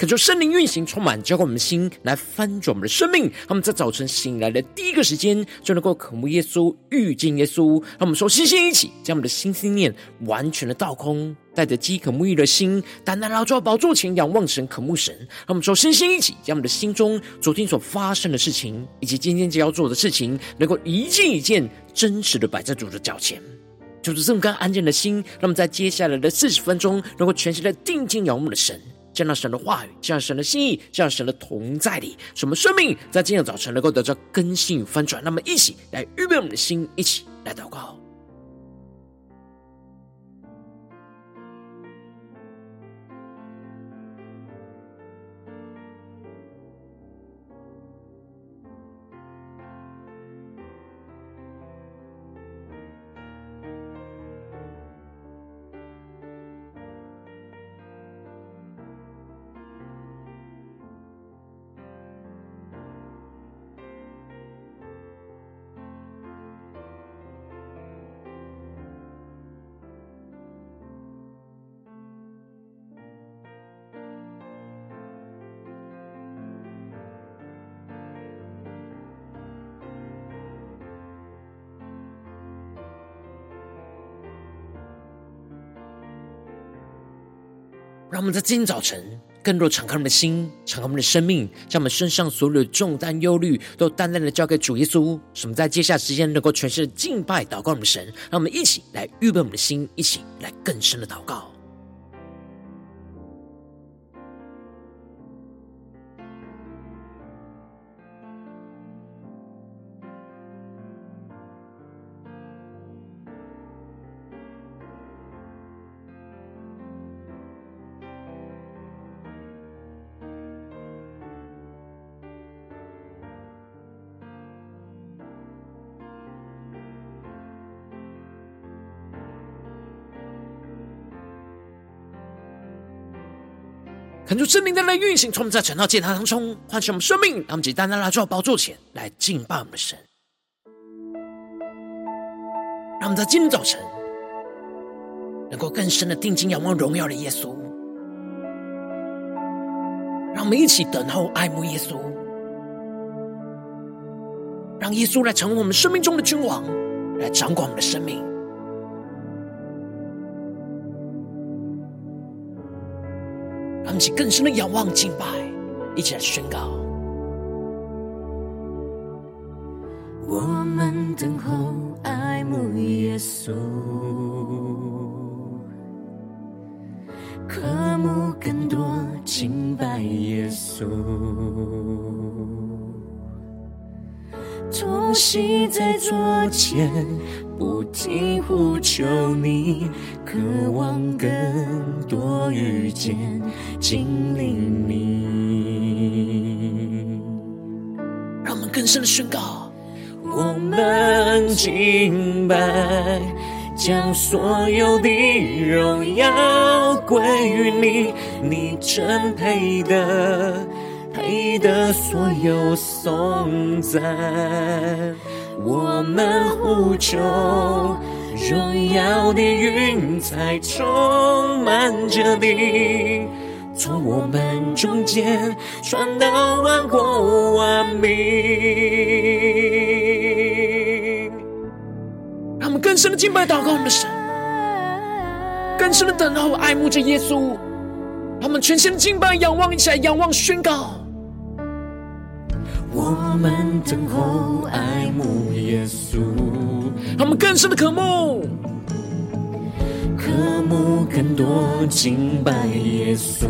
恳求圣灵运行，充满浇灌我们的心，来翻转我们的生命。他们在早晨醒来的第一个时间，就能够渴慕耶稣、遇见耶稣。让我们说，星星一起将我们的心思念完全的倒空，带着饥渴沐浴的心，单单来到宝座前仰望神、渴慕神。让我们说，星星一起将我们的心中昨天所发生的事情，以及今天将要做的事情，能够一件一件真实的摆在主的脚前。就是这么干安静的心，让我们在接下来的四十分钟，能够全心的定睛仰望的神。见到神的话语，见到神的心意，见到神的同在里，什么生命在今天早晨能够得到更新与翻转。那么，一起来预备我们的心，一起来祷告。让我们在今天早晨更多敞开我们的心，敞开我们的生命，将我们身上所有的重担、忧虑都淡淡的交给主耶稣。使我们在接下来时间能够全心敬拜、祷告我们的神。让我们一起来预备我们的心，一起来更深的祷告。恳求圣灵的来运行，从我们在晨祷祭坛当中唤醒我们生命，让我们简单的来到宝座前来敬拜我们的神。让我们在今天早晨能够更深的定睛仰望荣耀的耶稣。让我们一起等候爱慕耶稣，让耶稣来成为我们生命中的君王，来掌管我们的生命。起更深的仰望敬拜，一起来宣告。我们等候爱慕耶稣，渴慕更多敬拜耶稣，同行在桌前。不停呼求你，渴望更多遇见、经历你。让我们更深的宣告：我们敬拜，将所有的荣耀归于你，你真配得，配得所有颂赞。我们呼求，荣耀的云彩充满着你，从我们中间传到万国万民。让我们更深的敬拜祷告我们的神，更深的等候爱慕着耶稣。让我们全心的敬拜仰望，一起来仰望宣告。我们等候爱慕耶稣，他们更深的渴慕，渴慕更多敬拜耶稣，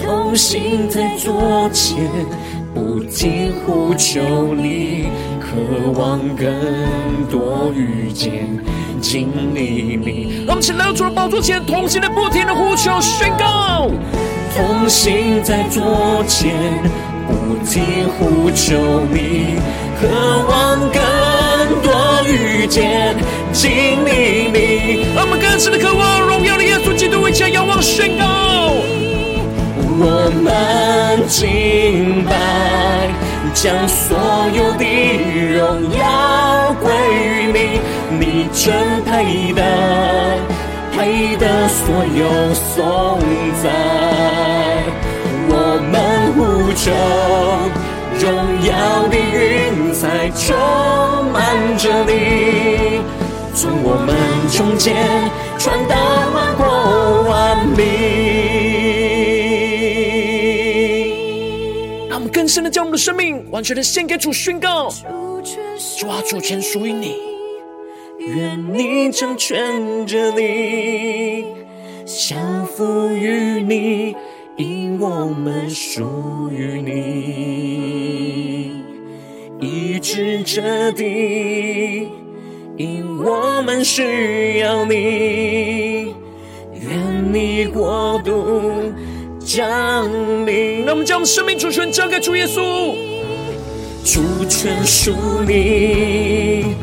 同行在桌前，不停呼求你，渴望更多遇见经历你。让我们起来到主的宝座前，同行的不停的呼求宣告。同行在左前，不停呼求你，渴望更多遇见，经历你。我们更深的渴望，荣耀的耶稣基督为家仰望宣告。我们敬拜，将所有的荣耀归于你，你真配得。配得所有颂赞。我们呼求，荣耀的云彩充满着你，从我们中间传到万国万民。更深的将我们的生命完全的献给主，宣告：主啊，主权属于你，愿你成全着你，降服于你，因我们属于你，医治这地，因我们需要你，愿你国度。降临，那我们将我们生命主权交给主耶稣，主权属你，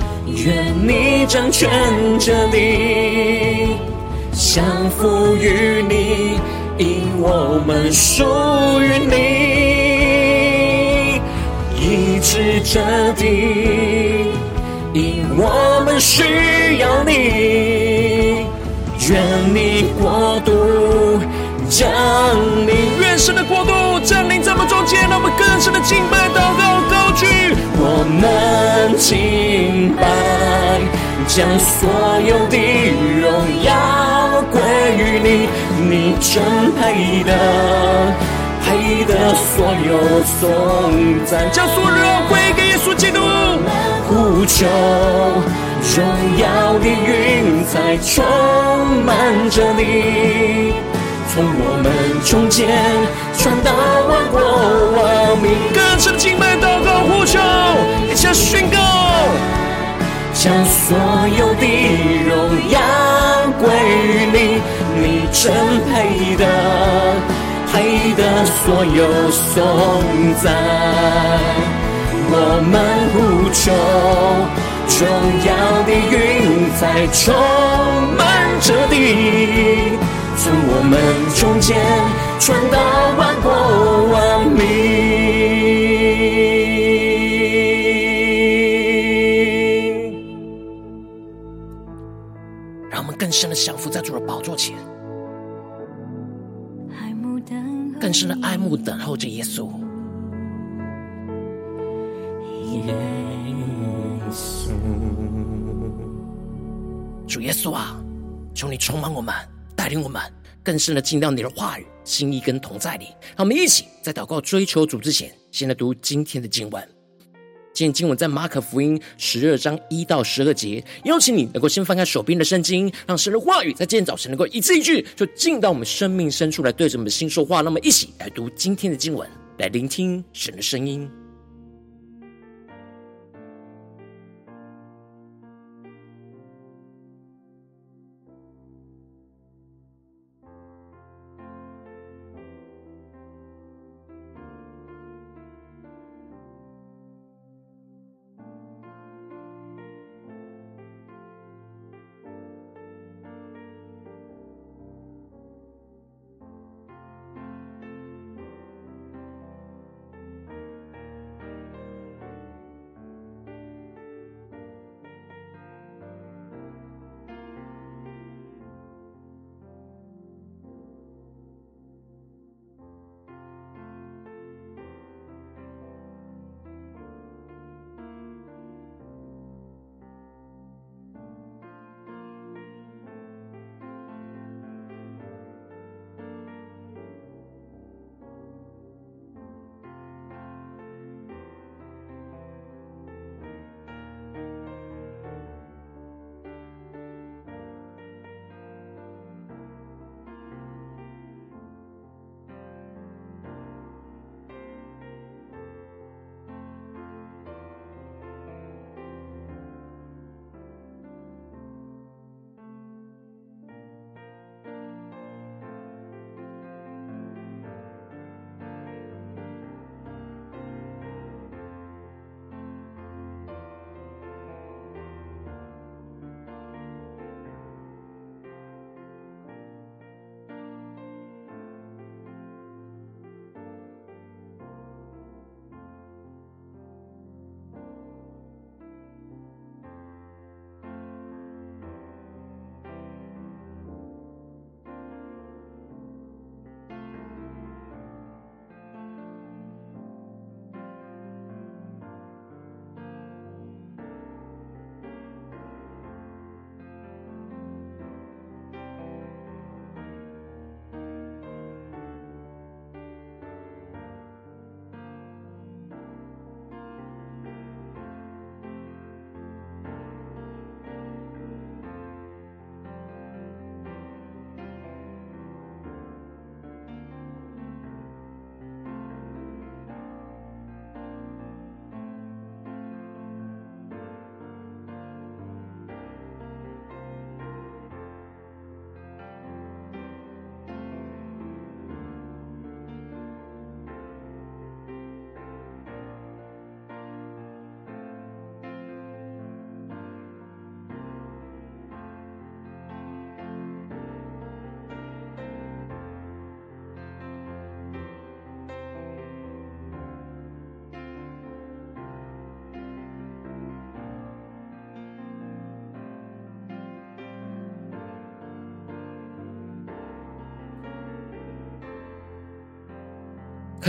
愿你掌权着你，降服于你，因我们属于你，医治这地，因我们需要你，愿你国度。降临，愿神的国度降临在我们中间，让我们更深的敬拜、祷告、高举。我们敬拜，将所有的荣耀归于你，你真配得，配得所有颂赞。将所有荣归给耶稣基督。呼求，荣耀的云彩充满着你。从我们中间传到万国万民，更深的敬拜、祷告、呼求，一起宣告，将所有的荣耀归于你，你真配得，配得所有颂赞。我们呼求，荣耀的云彩充满着地。从我们中间传到万国万民，深的降服在主的宝座前，更深的爱慕等候着耶稣。耶稣，主耶稣啊，求你充满我们。带领我们更深的进到你的话语、心意跟同在里。让我们一起在祷告追求主之前，先来读今天的经文。今天经文在马可福音十二章一到十二节。邀请你能够先翻开手边的圣经，让神的话语在今天早晨能够一字一句，就进到我们生命深处来，对着我们的心说话。那么，一起来读今天的经文，来聆听神的声音。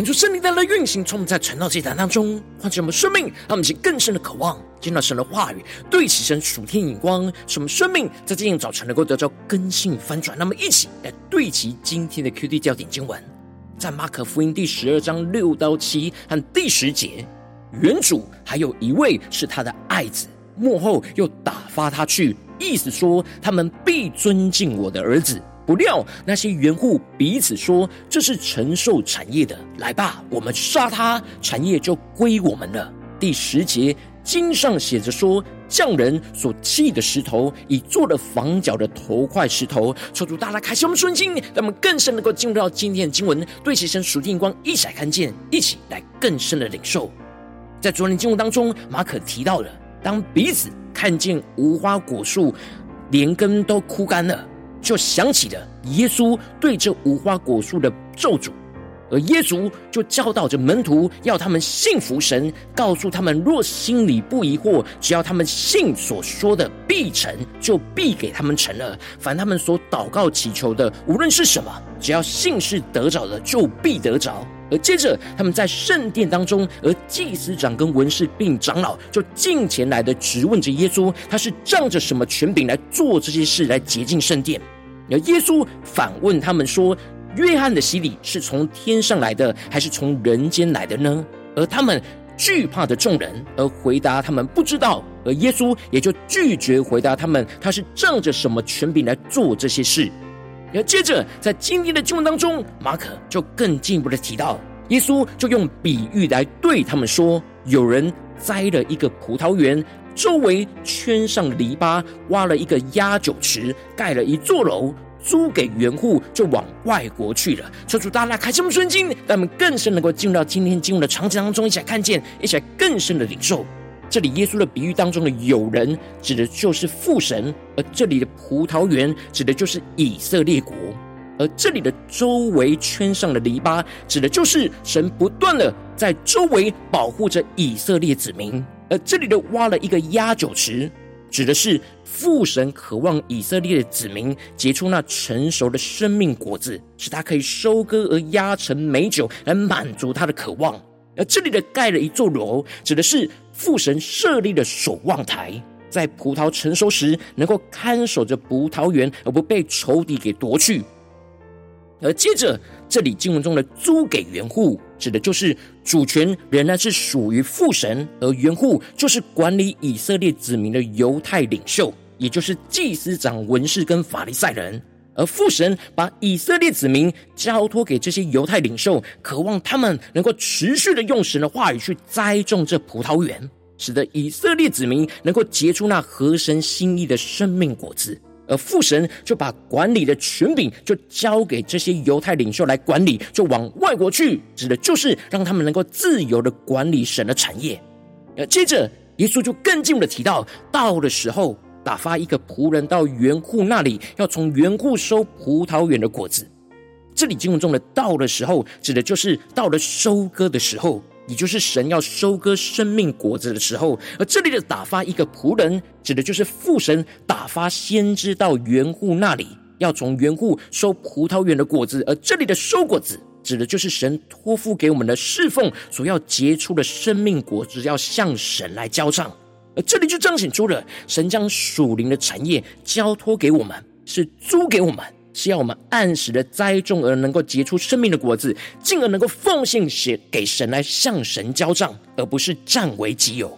恳求圣灵带来运行，从我们在传道祭坛当中唤醒我们生命，让我们起更深的渴望见到神的话语，对齐神属天眼光，使我们生命在今天早晨能够得到更新翻转。那么，一起来对齐今天的 QD 焦点经文，在马可福音第十二章六到七和第十节，原主还有一位是他的爱子，幕后又打发他去，意思说他们必尊敬我的儿子。不料那些园户彼此说：“这是承受产业的，来吧，我们杀他，产业就归我们了。”第十节经上写着说：“匠人所弃的石头，已做了房角的头块石头。”求主大大开启我们顺心，让我们更深能够进入到今天的经文，对齐神属天光一起来看见，一起来更深的领受。在昨天经文当中，马可提到了，当彼此看见无花果树连根都枯干了。就想起了耶稣对这无花果树的咒诅，而耶稣就教导着门徒，要他们信服神，告诉他们，若心里不疑惑，只要他们信所说的必成，就必给他们成了。凡他们所祷告祈求的，无论是什么，只要信是得着的，就必得着。而接着他们在圣殿当中，而祭司长跟文士并长老就进前来的质问着耶稣，他是仗着什么权柄来做这些事，来洁净圣殿？而耶稣反问他们说：“约翰的洗礼是从天上来的，还是从人间来的呢？”而他们惧怕的众人，而回答他们不知道。而耶稣也就拒绝回答他们，他是仗着什么权柄来做这些事？而接着在今天的经文当中，马可就更进一步的提到，耶稣就用比喻来对他们说：“有人栽了一个葡萄园。”周围圈上篱笆，挖了一个压酒池，盖了一座楼，租给园户，就往外国去了。求主大大开启我们顺经，让我们更深能够进入到今天经文的场景当中，一起来看见，一起来更深的领受。这里耶稣的比喻当中的有人，指的就是父神；而这里的葡萄园，指的就是以色列国；而这里的周围圈上的篱笆，指的就是神不断的在周围保护着以色列子民。而这里的挖了一个压酒池，指的是父神渴望以色列的子民结出那成熟的生命果子，使他可以收割而压成美酒，来满足他的渴望。而这里的盖了一座楼，指的是父神设立的守望台，在葡萄成熟时，能够看守着葡萄园，而不被仇敌给夺去。而接着，这里经文中的租给园户，指的就是主权仍然是属于父神，而园户就是管理以色列子民的犹太领袖，也就是祭司长、文士跟法利赛人。而父神把以色列子民交托给这些犹太领袖，渴望他们能够持续的用神的话语去栽种这葡萄园，使得以色列子民能够结出那合神心意的生命果子。而父神就把管理的权柄就交给这些犹太领袖来管理，就往外国去，指的就是让他们能够自由的管理神的产业。而接着耶稣就更进一步的提到，到的时候打发一个仆人到园户那里，要从园户收葡萄园的果子。这里经文中的“到的时候”，指的就是到了收割的时候。也就是神要收割生命果子的时候，而这里的打发一个仆人，指的就是父神打发先知到园户那里，要从园户收葡萄园的果子。而这里的收果子，指的就是神托付给我们的侍奉所要结出的生命果子，要向神来交账。而这里就彰显出了神将属灵的产业交托给我们，是租给我们。是要我们按时的栽种，而能够结出生命的果子，进而能够奉献写给神来向神交账，而不是占为己有。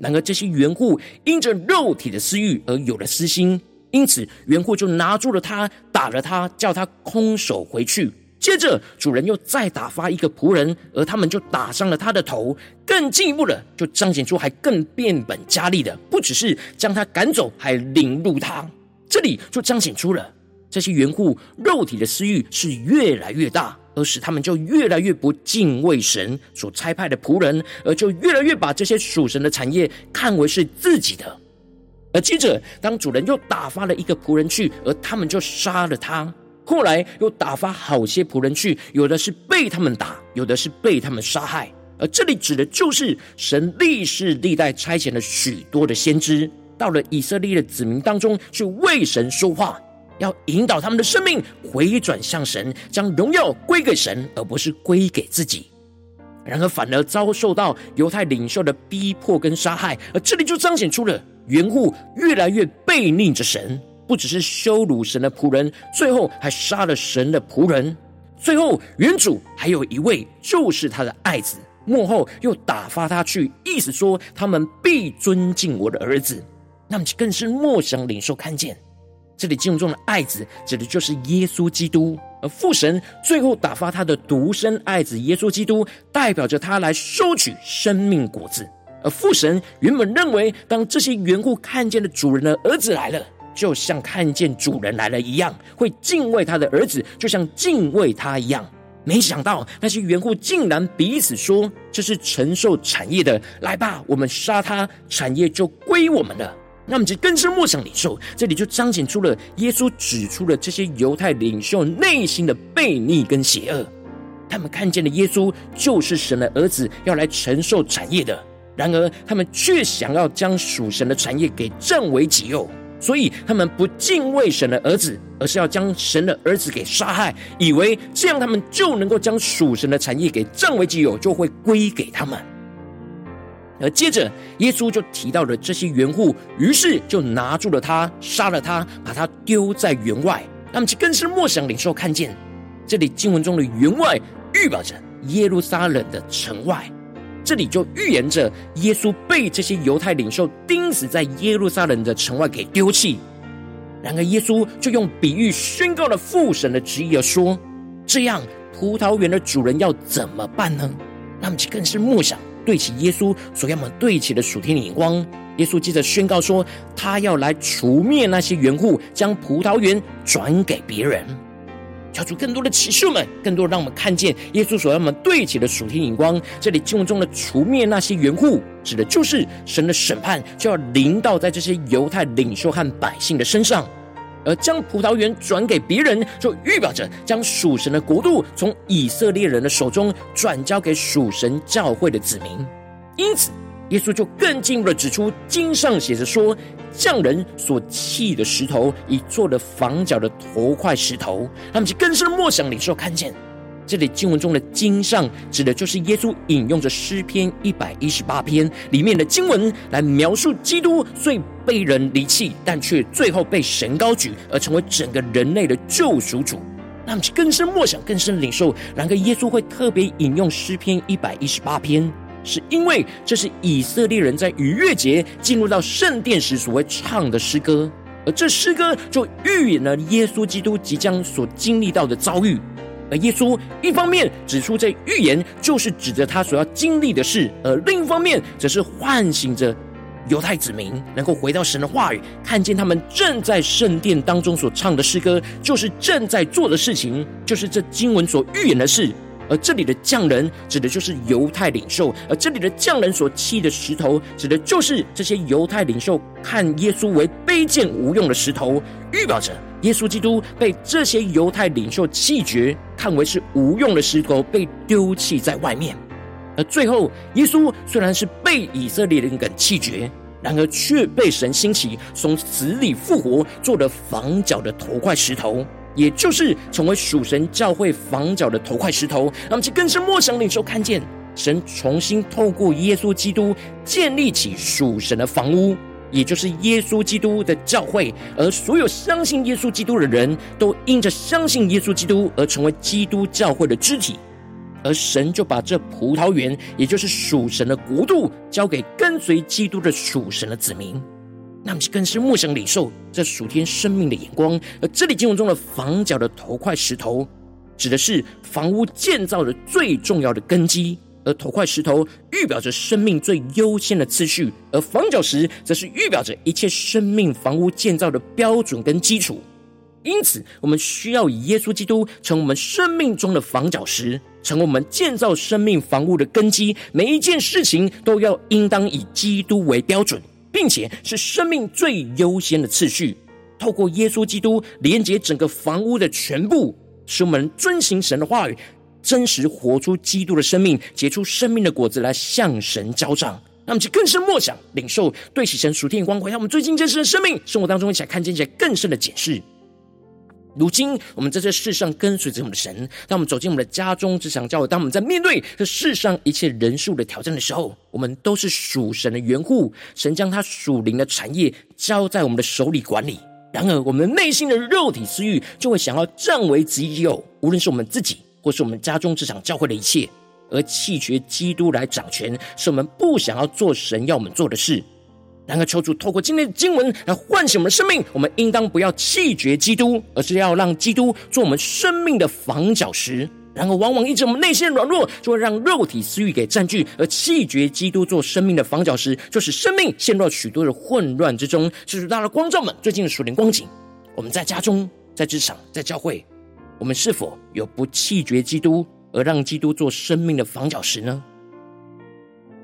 然而这些园户因着肉体的私欲而有了私心，因此园户就拿住了他，打了他，叫他空手回去。接着主人又再打发一个仆人，而他们就打伤了他的头。更进一步的，就彰显出还更变本加厉的，不只是将他赶走，还凌辱他。这里就彰显出了。这些园户肉体的私欲是越来越大，而使他们就越来越不敬畏神所差派的仆人，而就越来越把这些属神的产业看为是自己的。而接着，当主人又打发了一个仆人去，而他们就杀了他。后来又打发好些仆人去，有的是被他们打，有的是被他们杀害。而这里指的就是神历世历代差遣了许多的先知，到了以色列的子民当中去为神说话。要引导他们的生命回转向神，将荣耀归给神，而不是归给自己。然而，反而遭受到犹太领袖的逼迫跟杀害，而这里就彰显出了园户越来越背逆着神，不只是羞辱神的仆人，最后还杀了神的仆人。最后，原主还有一位，就是他的爱子，幕后又打发他去，意思说他们必尊敬我的儿子。那么，更是莫想领受看见。这里经文中的爱子，指的就是耶稣基督；而父神最后打发他的独生爱子耶稣基督，代表着他来收取生命果子。而父神原本认为，当这些缘故看见了主人的儿子来了，就像看见主人来了一样，会敬畏他的儿子，就像敬畏他一样。没想到那些园户竟然彼此说：“这是承受产业的，来吧，我们杀他，产业就归我们了。”那么，就更深默想领受，这里就彰显出了耶稣指出了这些犹太领袖内心的悖逆跟邪恶。他们看见了耶稣就是神的儿子，要来承受产业的；然而，他们却想要将属神的产业给占为己有，所以他们不敬畏神的儿子，而是要将神的儿子给杀害，以为这样他们就能够将属神的产业给占为己有，就会归给他们。而接着，耶稣就提到了这些园户，于是就拿住了他，杀了他，把他丢在园外。那么，就更是默想领受看见，这里经文中的园外预表着耶路撒冷的城外，这里就预言着耶稣被这些犹太领袖钉死在耶路撒冷的城外给丢弃。然而，耶稣就用比喻宣告了父神的旨意，而说：这样，葡萄园的主人要怎么办呢？那么，就更是默想。对齐耶稣所要我们对齐的属天的眼光，耶稣接着宣告说：“他要来除灭那些园户，将葡萄园转给别人。”交出更多的启示们，更多让我们看见耶稣所要我们对齐的属天眼光。这里经文中的除灭那些缘故，指的就是神的审判就要临到在这些犹太领袖和百姓的身上。而将葡萄园转给别人，就预表着将属神的国度从以色列人的手中转交给属神教会的子民。因此，耶稣就更进一步的指出，经上写着说：“匠人所弃的石头，已做了房角的头块石头。”他们就更深默想领受看见。这里经文中的经上，指的就是耶稣引用着诗篇一百一十八篇里面的经文来描述基督虽被人离弃，但却最后被神高举，而成为整个人类的救赎主。那么，更深默想，更深领受。然而，耶稣会特别引用诗篇一百一十八篇，是因为这是以色列人在逾越节进入到圣殿时所会唱的诗歌，而这诗歌就预言了耶稣基督即将所经历到的遭遇。而耶稣一方面指出这预言就是指着他所要经历的事，而另一方面则是唤醒着犹太子民能够回到神的话语，看见他们正在圣殿当中所唱的诗歌，就是正在做的事情，就是这经文所预言的事。而这里的匠人指的就是犹太领袖，而这里的匠人所弃的石头，指的就是这些犹太领袖看耶稣为卑贱无用的石头，预表着耶稣基督被这些犹太领袖弃绝，看为是无用的石头，被丢弃在外面。而最后，耶稣虽然是被以色列人给弃绝，然而却被神兴起，从死里复活，做了房角的头块石头。也就是成为属神教会房角的头块石头，那么其更是默想领受看见神重新透过耶稣基督建立起属神的房屋，也就是耶稣基督的教会，而所有相信耶稣基督的人都因着相信耶稣基督而成为基督教会的肢体，而神就把这葡萄园，也就是属神的国度，交给跟随基督的属神的子民。那么，更是默想领受这属天生命的眼光。而这里经文中的房角的头块石头，指的是房屋建造的最重要的根基；而头块石头预表着生命最优先的次序；而房角石则是预表着一切生命房屋建造的标准跟基础。因此，我们需要以耶稣基督成我们生命中的房角石，成我们建造生命房屋的根基。每一件事情都要应当以基督为标准。并且是生命最优先的次序，透过耶稣基督连接整个房屋的全部，使我们遵行神的话语，真实活出基督的生命，结出生命的果子来向神交账。那么，就更深默想领受对起神属天的光辉，让我们最近真实的生命生活当中一起来看见一些更深的解释。如今，我们在这世上跟随着我们的神，当我们走进我们的家中、职场、教会，当我们在面对这世上一切人数的挑战的时候，我们都是属神的缘故。神将他属灵的产业交在我们的手里管理。然而，我们内心的肉体私欲就会想要占为己有，无论是我们自己，或是我们家中、职场、教会的一切，而弃绝基督来掌权，是我们不想要做神要我们做的事。然而，求主透过今天的经文来唤醒我们的生命。我们应当不要弃绝基督，而是要让基督做我们生命的房角石。然而，往往因着我们内心的软弱，就会让肉体私欲给占据，而弃绝基督做生命的房角石，就使生命陷入许多的混乱之中。这是大的光照们最近的属灵光景。我们在家中、在职场、在教会，我们是否有不弃绝基督，而让基督做生命的房角石呢？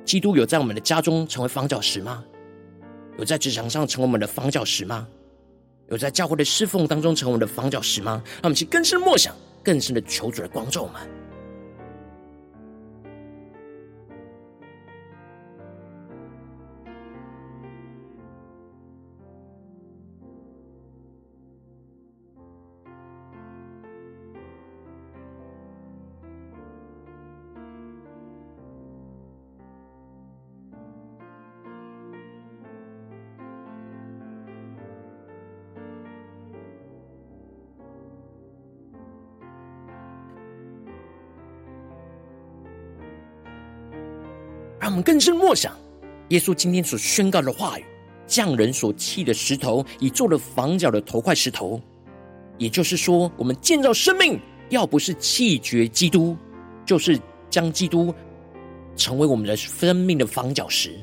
基督有在我们的家中成为房角石吗？有在职场上成为我们的房角石吗？有在教会的侍奉当中成为我们的房角石吗？让我们去更深默想，更深的求主的光照。我们更深默想，耶稣今天所宣告的话语：匠人所弃的石头，已做了房角的头块石头。也就是说，我们建造生命，要不是弃绝基督，就是将基督成为我们的生命的房角石。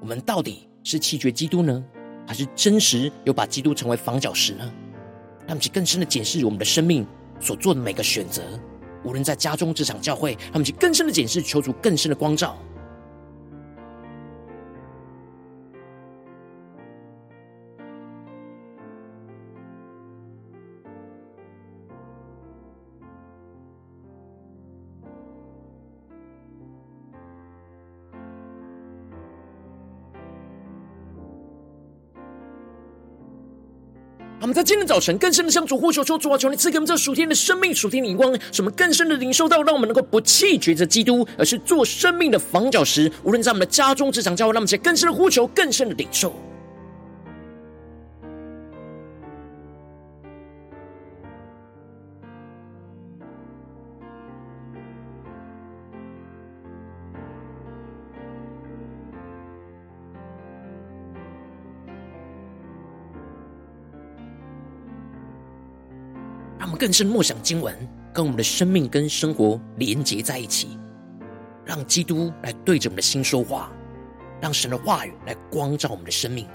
我们到底是弃绝基督呢，还是真实有把基督成为房角石呢？让我们更深的检视我们的生命所做的每个选择。无论在家中、职场、教会，他们去更深的检视，求主更深的光照。我们在今天早晨更深的向主呼求，说主啊，求你赐给我们这属天的生命、属天的荧光，什么更深的领受到，让我们能够不弃绝着基督，而是做生命的房角石。无论在我们的家中、职场、教会，让我们在更深的呼求、更深的领受。更深默想经文，跟我们的生命跟生活连结在一起，让基督来对着我们的心说话，让神的话语来光照我们的生命。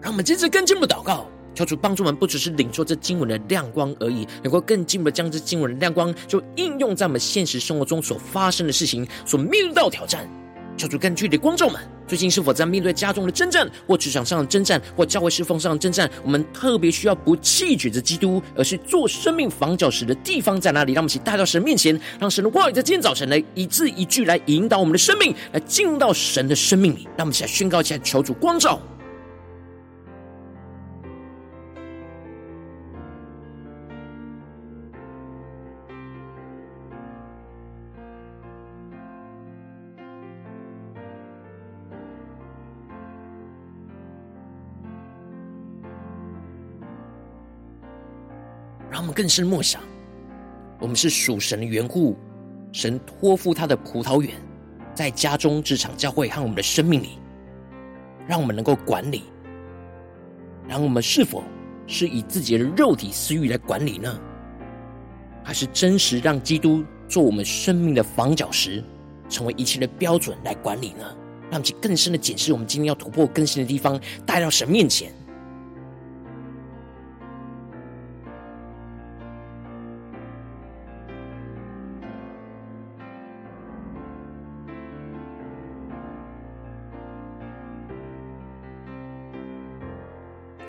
让我们接着更进一步祷告，求主帮助我们，不只是领受这经文的亮光而已，能够更进一步将这经文的亮光，就应用在我们现实生活中所发生的事情，所面对到挑战。求主更具体的光照我们，最近是否在面对家中的征战，或职场上的征战，或教会侍奉上的征战？我们特别需要不弃绝着基督，而是做生命防角石的地方在哪里？让我们一起带到神面前，让神的话语在今天早晨来一字一句来引导我们的生命，来进入到神的生命里。让我们一起来宣告一下，求主光照。让我们更深默想，我们是属神的园户，神托付他的葡萄园，在家中、职场、教会和我们的生命里，让我们能够管理。然后我们是否是以自己的肉体私欲来管理呢？还是真实让基督做我们生命的房角石，成为一切的标准来管理呢？让其更深的检视我们今天要突破更新的地方，带到神面前。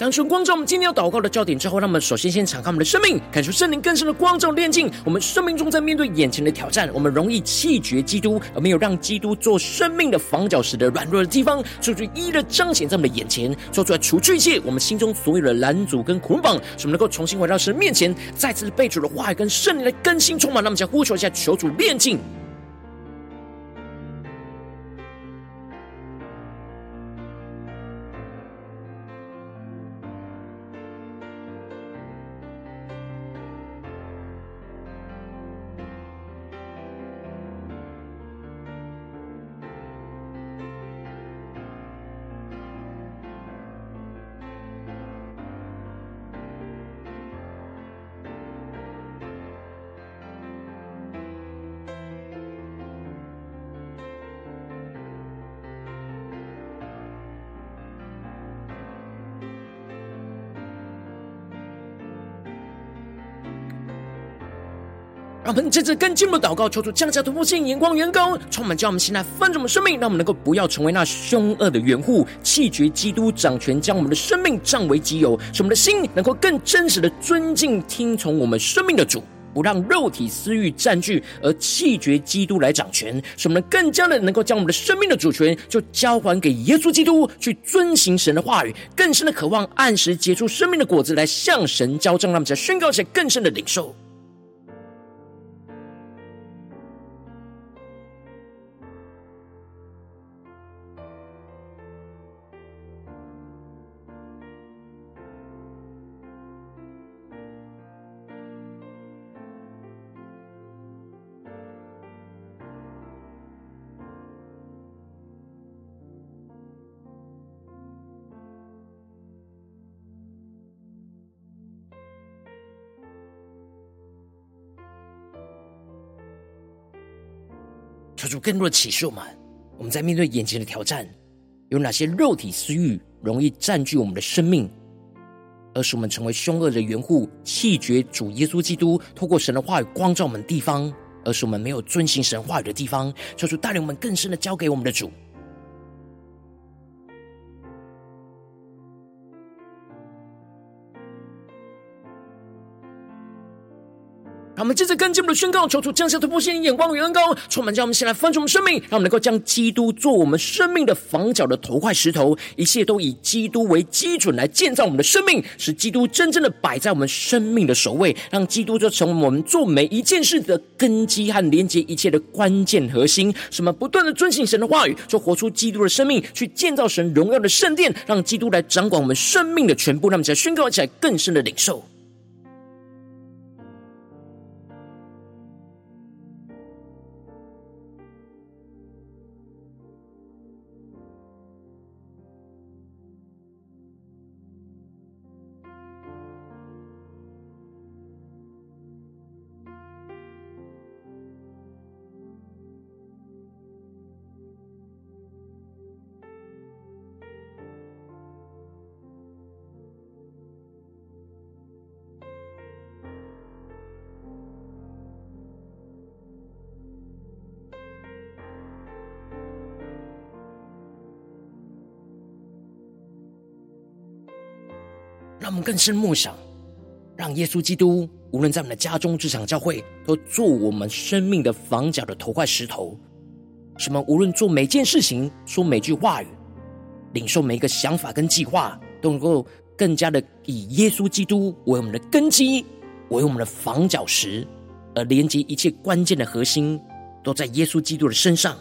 当神光照我们今天要祷告的焦点之后，让我们首先先敞开我们的生命，感受圣灵更深的光照炼净。我们生命中在面对眼前的挑战，我们容易弃绝基督，而没有让基督做生命的房角石的软弱的地方，就一一的彰显在我们的眼前，说出来除去一切我们心中所有的拦阻跟捆绑，使我们能够重新回到神面前，再次被主的话语跟圣灵的更新充满。那么，将呼求一下，求主炼净。我们接着更进一步祷告，求主降下突破性眼光，远高充满，叫我们现在翻转我们生命，让我们能够不要成为那凶恶的园户，弃绝基督掌权，将我们的生命占为己有，使我们的心能够更真实的尊敬、听从我们生命的主，不让肉体私欲占据，而弃绝基督来掌权，使我们更加的能够将我们的生命的主权就交还给耶稣基督，去遵行神的话语，更深的渴望按时结出生命的果子来向神交账，让我们在宣告一些更深的领受。求主更多的启示我们，我们在面对眼前的挑战，有哪些肉体私欲容易占据我们的生命，而使我们成为凶恶的缘故，弃绝主耶稣基督，透过神的话语光照我们的地方，而使我们没有遵行神话语的地方，求主带领我们更深的交给我们的主。接着跟进一步的宣告，求主降下突破性眼光与恩膏，充满将我们先来翻转我们生命，让我们能够将基督做我们生命的房角的头块石头，一切都以基督为基准来建造我们的生命，使基督真正的摆在我们生命的首位，让基督就成为我们做每一件事的根基和连接一切的关键核心。什么不断的遵行神的话语，就活出基督的生命，去建造神荣耀的圣殿，让基督来掌管我们生命的全部。让我们再宣告起来，更深的领受。让我们更深默想，让耶稣基督无论在我们的家中、职场、教会，都做我们生命的房角的头块石头。使我们无论做每件事情、说每句话语、领受每一个想法跟计划，都能够更加的以耶稣基督为我们的根基，为我们的房角石，而连接一切关键的核心，都在耶稣基督的身上。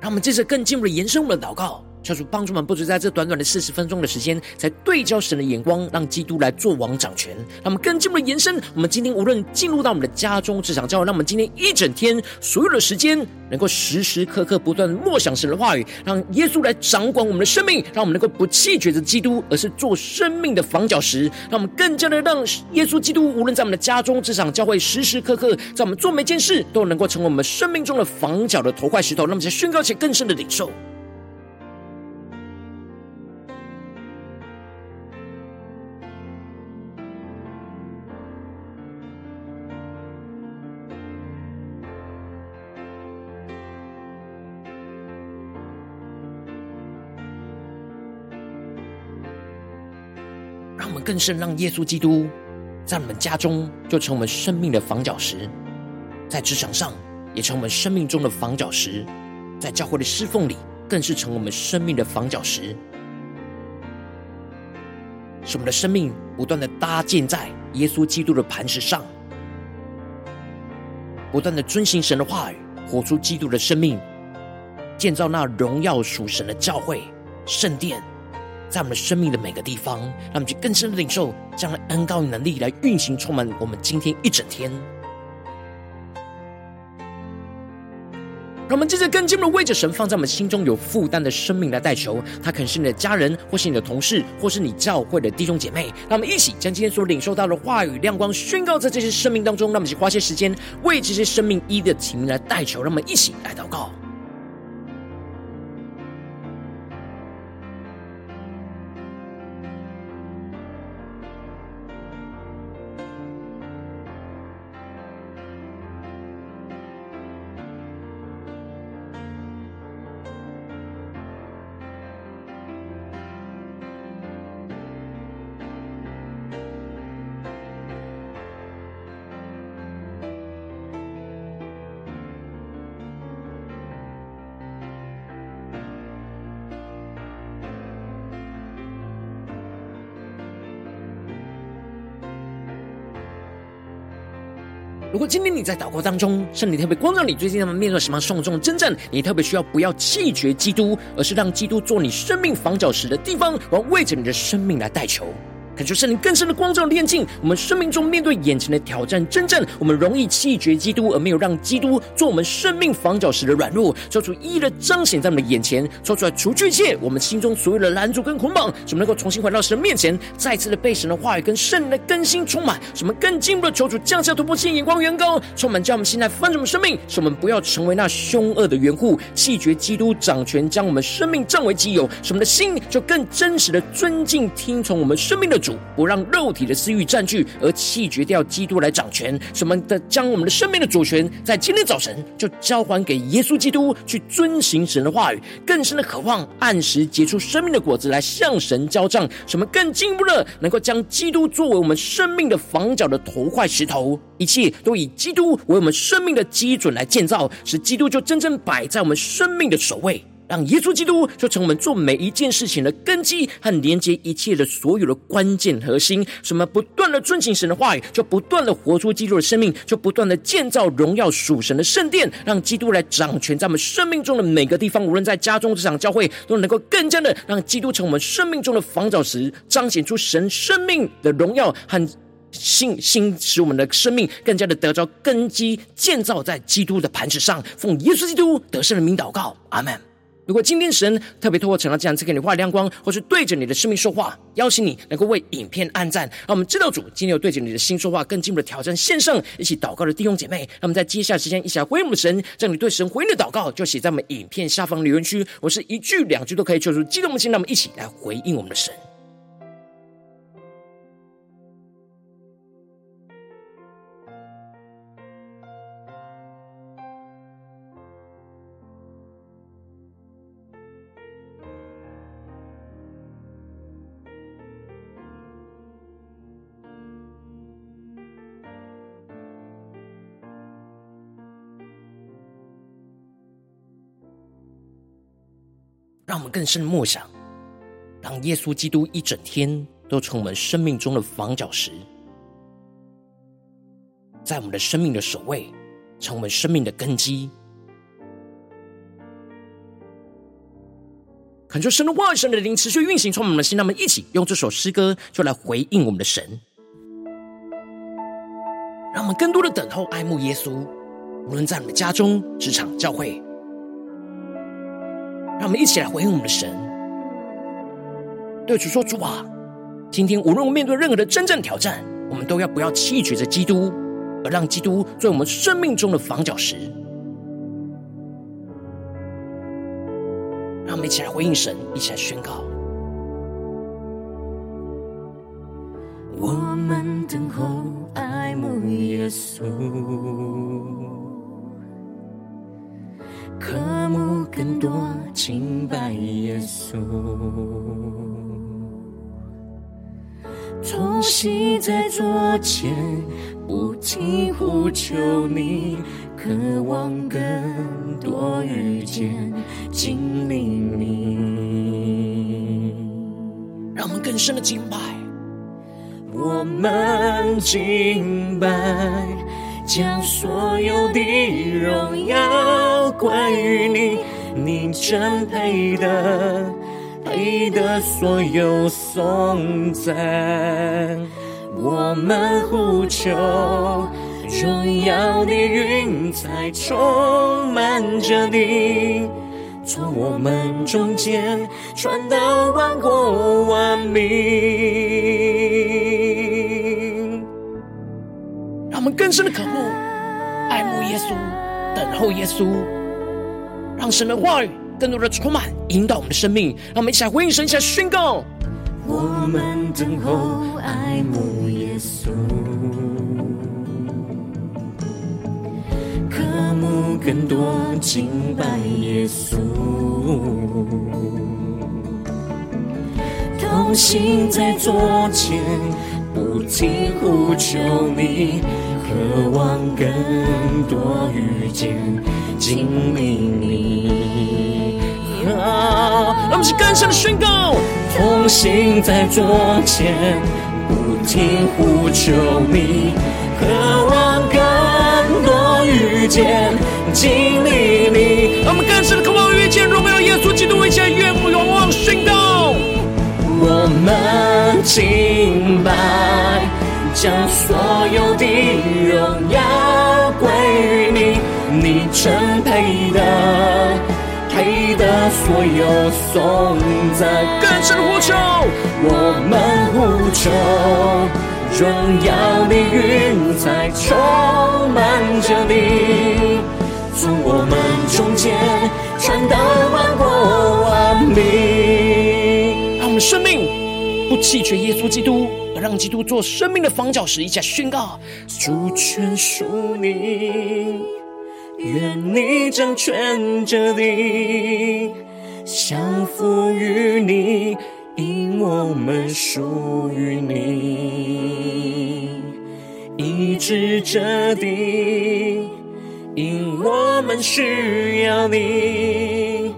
让我们接着更进一步的延伸我们的祷告，求主帮助我们，不止在这短短的四十分钟的时间，才对焦神的眼光，让基督来做王掌权。让我们更进一步的延伸，我们今天无论进入到我们的家中、职场、教会，让我们今天一整天所有的时间，能够时时刻刻不断默想神的话语，让耶稣来掌管我们的生命，让我们能够不弃绝着基督，而是做生命的房角石。让我们更加的让耶稣基督，无论在我们的家中、职场、教会，时时刻刻在我们做每件事，都能够成为我们生命中的房角的头块石头。让我们在宣告且更深的领受。更深让耶稣基督在我们家中就成我们生命的房角石，在职场上也成我们生命中的房角石，在教会的侍奉里更是成我们生命的房角石，使我们的生命不断的搭建在耶稣基督的磐石上，不断的遵行神的话语，活出基督的生命，建造那荣耀属神的教会圣殿。在我们生命的每个地方，让我们去更深的领受这样的恩膏与能力来运行，充满我们今天一整天。让我们接着更进一步的为着神放在我们心中有负担的生命来代求，他可能是你的家人，或是你的同事，或是你教会的弟兄姐妹。让我们一起将今天所领受到的话语亮光宣告在这些生命当中。让我们一起花些时间为这些生命一的提名来代求。让我们一起来祷告。今天你在祷告当中，圣灵特别光照你，最近他们面对什么重重征战，你特别需要不要弃绝基督，而是让基督做你生命防脚石的地方，我要为着你的生命来代求。感受圣灵更深的光照炼净，我们生命中面对眼前的挑战征战，我们容易弃绝基督，而没有让基督做我们生命防角石的软弱，做出一一的彰显在我们的眼前，说出来除去一切我们心中所有的拦阻跟捆绑，使我们能够重新回到神面前，再次的被神的话语跟圣灵的更新充满，使我们更进一步的求主。降下突破性眼光，远高充满，将我们心来翻转的生命，使我们不要成为那凶恶的园户，弃绝基督掌权，将我们生命占为己有，使我们的心就更真实的尊敬听从我们生命的主，不让肉体的私欲占据，而弃绝掉基督来掌权。什么的，将我们的生命的主权，在今天早晨就交还给耶稣基督，去遵行神的话语，更深的渴望按时结出生命的果子来向神交账。什么更进一步的，能够将基督作为我们生命的房角的头块石头，一切都以基督为我们生命的基准来建造，使基督就真正摆在我们生命的首位。让耶稣基督就成我们做每一件事情的根基和连接一切的所有的关键核心。什么不断的遵行神的话语，就不断的活出基督的生命，就不断的建造荣耀属神的圣殿，让基督来掌权在我们生命中的每个地方。无论在家中、职场、教会，都能够更加的让基督成我们生命中的房角石，彰显出神生命的荣耀和信心，使我们的生命更加的得着根基，建造在基督的磐石上。奉耶稣基督得胜的名祷告，阿门。如果今天神特别透过成了这样子给你话亮光，或是对着你的生命说话，邀请你能够为影片按赞，让我们知道主今天有对着你的心说话，更进一步的挑战线上一起祷告的弟兄姐妹，那么在接下来时间一起来回应我们神，让你对神回应的祷告就写在我们影片下方留言区，我是一句两句都可以求出激动的心，那么一起来回应我们的神。更深的默想，当耶稣基督一整天都成我们生命中的房角石，在我们的生命的首位，成我们生命的根基。恳求神的话语、神的灵持续运行，从我们的心，让我们一起用这首诗歌就来回应我们的神，让我们更多的等候、爱慕耶稣。无论在我们的家中、职场、教会，让我们一起来回应我们的神。对主说：“主啊，今天无论我面对任何的真正挑战，我们都要不要弃绝着基督，而让基督做我们生命中的房角石。”让我们一起来回应神，一起来宣告。我们等候爱慕耶稣，渴慕更多敬拜耶稣，同行在桌前，不停呼求你。渴望更多遇见、经历你，让我们更深的敬拜。我们敬拜，将所有的荣耀归于你，你真配得，配得所有颂赞。我们呼求。荣耀的云彩充满着你，从我们中间传到万国万民。让我们更深的渴慕、爱慕耶稣，等候耶稣，让神的话语更多的充满、引导我们的生命。让我们一起来回应神，一起来宣告：我们等候、爱慕耶稣。更多敬拜耶稣，同行在左前，不停呼求你，渴望更多遇见经历你。让我们是更深的宣告，同行在左前，不停呼求你，渴望更多遇见。经历你，让我们更深的渴望遇见荣耀耶稣基督，一切敬拜，将所有的荣耀归于你，你真配得，配得所有颂赞。更深的呼求，我们呼求，荣耀的云彩充满着你。从我们中间传到万国万民，让我们生命不弃绝耶稣基督，而让基督做生命的房角石。一起宣告：主权属你，愿你掌权这地，降服于你，因我们属于你，医治这地。因我们需要你，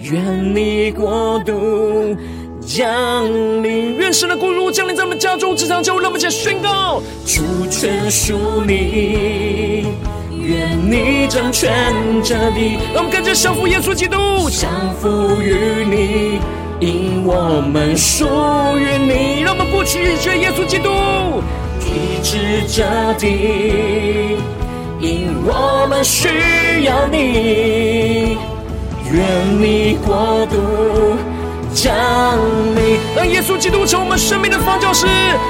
愿你国度降临，愿神的国度降临在我们家中、职场、教会，让我们一起宣告：主权属你，愿你掌权这地，让我们跟着降服耶稣基督，降服于你，因我们属于你，让我们不弃绝耶稣基督，医治这地。因我们需要你，愿你国度降临，让耶稣基督成我们生命的方教师，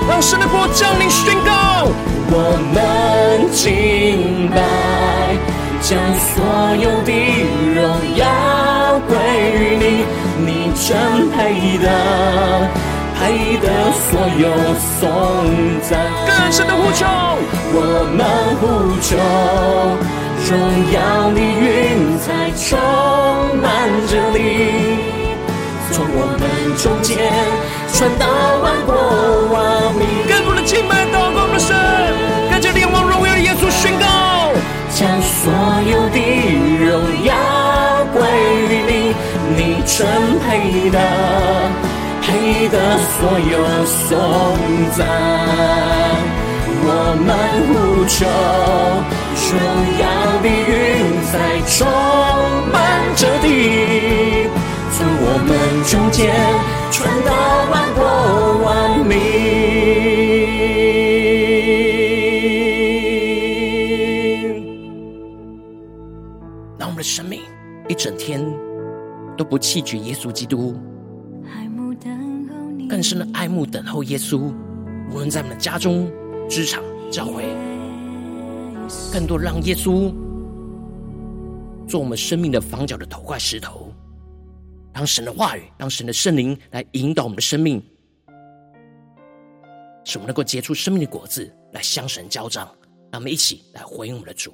让神的国降临。宣告，我们敬拜，将所有的荣耀归于你，你真配得。爱的所有颂赞，更深的呼求，我们呼求，荣耀的云彩充满着你，从我们中间传到万国万民。更多的敬拜祷告的神，更加仰望荣耀的耶稣宣告，将所有的荣耀归于你，你真配的。配得所有颂赞，我们呼求，荣耀的云彩中中间，传到万国万民。让我们的生命一整天都不弃绝耶稣基督，更深的爱慕等候耶稣。无论在我们的家中、职场、教会，更多让耶稣做我们生命的房角的头块石头，让神的话语、让神的圣灵来引导我们的生命，使我们能够结出生命的果子，来向神交账。让我们一起来回应我们的主。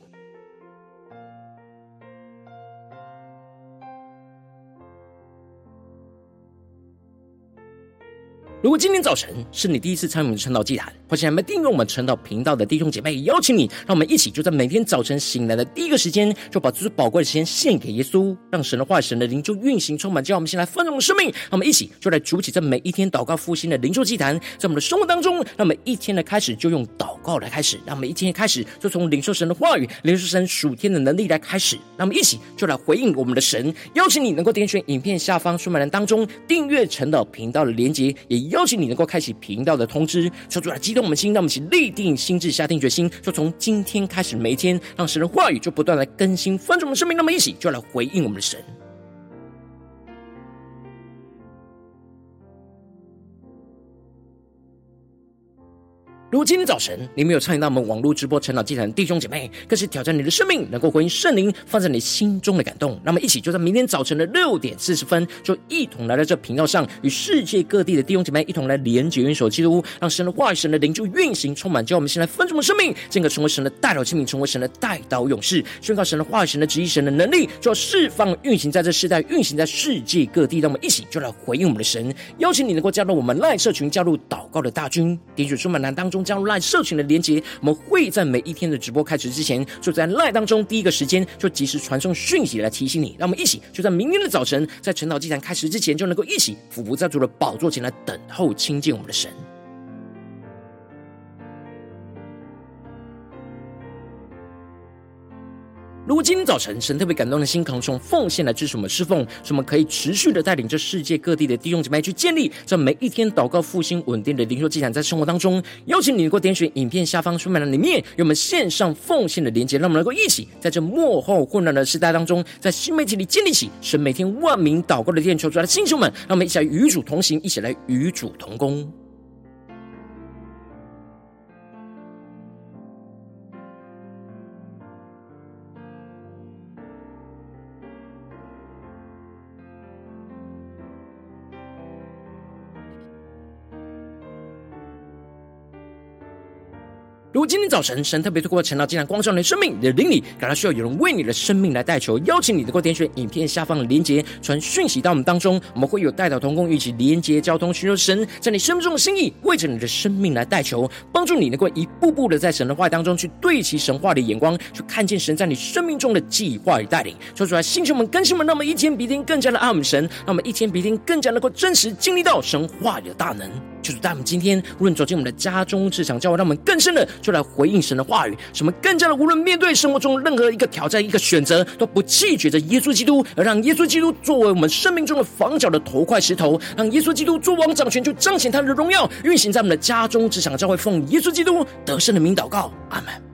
如果今天早晨是你第一次参与我们的晨祷祭坛，或是还没订阅我们晨祷频道的弟兄姐妹，邀请你，让我们一起就在每天早晨醒来的第一个时间，就把最宝贵的时间献给耶稣，让神的话、神的灵就运行充满，叫我们先来丰盛的生命。让我们一起就来筑起这每一天祷告复兴的灵修祭坛，在我们的生活当中，让我们一天的开始就用祷告来开始，让我们一天的开始就从领受神的话语、领受神属天的能力来开始。让我们一起就来回应我们的神，邀请你能够点选影片下方说明栏当中订阅晨祷频道的连接，也邀请你能够开启频道的通知，求主来激动我们心，让我们一起立定心智，下定决心，就从今天开始，每一天让神的话语就不断来更新翻转我们生命，那么一起就来回应我们的神。如今天早晨你没有参与到我们网络直播晨祷祭坛弟兄姐妹，更是挑战你的生命，能够回应圣灵放在你心中的感动。那么一起就在明天早晨的六点四十分，就一同来到这频道上，与世界各地的弟兄姐妹一同来连结、元首基督，让神的话语、神的灵就运行充满，叫我们先来分盛的生命，进而成为神的代祷器皿，成为神的代祷勇士，宣告神的话语、神的旨意、神的能力，就要释放、运行在这世代，运行在世界各地。让我们一起就来回应我们的神，邀请你能够加入我们赖社群，加入祷告的大军，点选说明栏当中。加入 LINE 社群的连结，我们会在每一天的直播开始之前，就在 LINE 当中第一个时间就及时传送讯息来提醒你。让我们一起就在明天的早晨，在晨祷祭坛开始之前，就能够一起俯伏在主的宝座前来等候亲近我们的神。如果今天早晨神特别感动的心，可能从奉献来支持我们侍奉，使我们可以持续的带领着世界各地的弟兄姐妹去建立这每一天祷告复兴稳定的灵修祭坛，在生活当中，邀请你能够点选影片下方说明栏里面有我们线上奉献的连接，让我们能够一起在这幕后混乱的时代当中，在新媒体里建立起神每天万名祷告的殿，求主来的弟兄们，让我们一起来与主同行，一起来与主同工。今天早晨神特别透过晨祷祭坛光照你的生命，你的灵里感到需要有人为你的生命来代求，邀请你能够点选影片下方的连结，传讯息到我们当中，我们会有代祷同工一起连结交通，寻求神在你生命中的心意，为着你的生命来代求，帮助你能够一步步的在神的话当中去对齐神话的眼光，去看见神在你生命中的计划与带领。说出来，星球们、更新们，让我们一天比一天更加的爱我们神，让我们一天比一天更加能够真实经历到神话的大能。就是在我们今天，无论走进我们的家中、职场、教会，让我们更深的就来回应神的话语，什么更加的无论面对生活中任何一个挑战、一个选择，都不弃绝着耶稣基督，而让耶稣基督作为我们生命中的房角的头块石头，让耶稣基督做王掌权，就彰显他的荣耀，运行在我们的家中、只想、教会，奉耶稣基督得胜的名祷告，阿门。